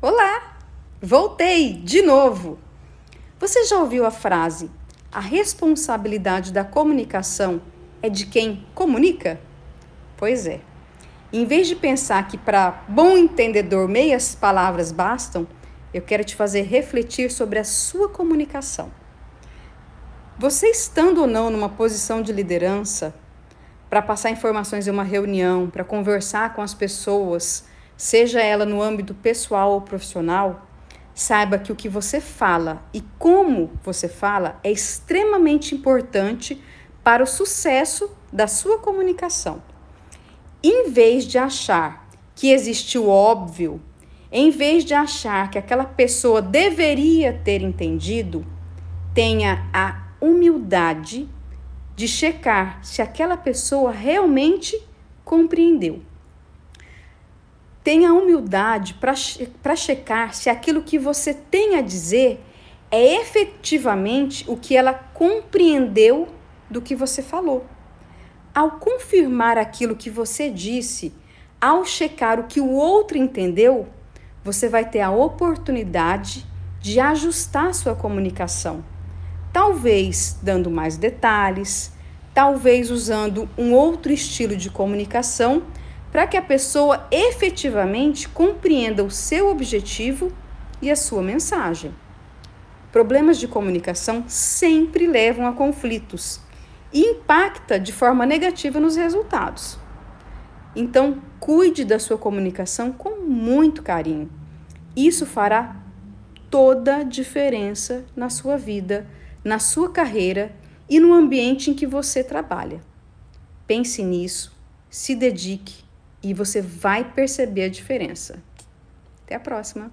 Olá! Voltei de novo! Você já ouviu a frase: a responsabilidade da comunicação é de quem comunica? Pois é. Em vez de pensar que para bom entendedor meias palavras bastam, eu quero te fazer refletir sobre a sua comunicação. Você estando ou não numa posição de liderança, para passar informações em uma reunião, para conversar com as pessoas, seja ela no âmbito pessoal ou profissional, saiba que o que você fala e como você fala é extremamente importante para o sucesso da sua comunicação. Em vez de achar que existe o óbvio, em vez de achar que aquela pessoa deveria ter entendido, tenha a humildade de checar se aquela pessoa realmente compreendeu. Tenha humildade para checar se aquilo que você tem a dizer é efetivamente o que ela compreendeu do que você falou. Ao confirmar aquilo que você disse, ao checar o que o outro entendeu, você vai ter a oportunidade de ajustar sua comunicação talvez dando mais detalhes, talvez usando um outro estilo de comunicação para que a pessoa efetivamente compreenda o seu objetivo e a sua mensagem. Problemas de comunicação sempre levam a conflitos e impacta de forma negativa nos resultados. Então, cuide da sua comunicação com muito carinho. Isso fará toda a diferença na sua vida na sua carreira e no ambiente em que você trabalha. Pense nisso, se dedique e você vai perceber a diferença. Até a próxima!